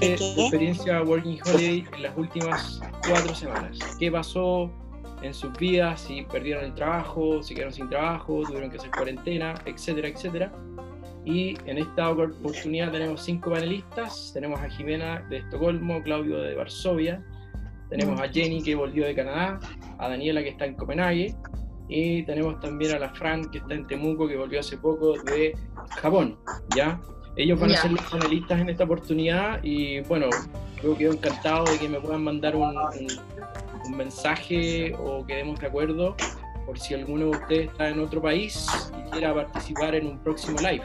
tu experiencia Working Holiday en las últimas cuatro semanas. ¿Qué pasó en sus vidas? Si perdieron el trabajo, si quedaron sin trabajo, tuvieron que hacer cuarentena, etcétera, etcétera. Y en esta oportunidad tenemos cinco panelistas. Tenemos a Jimena de Estocolmo, Claudio de Varsovia, tenemos a Jenny que volvió de Canadá, a Daniela que está en Copenhague y tenemos también a la Fran que está en Temuco que volvió hace poco de Japón, ¿ya? Ellos van a ser los panelistas en esta oportunidad y bueno, yo quedo encantado de que me puedan mandar un, un mensaje o quedemos de acuerdo por si alguno de ustedes está en otro país y quiera participar en un próximo live.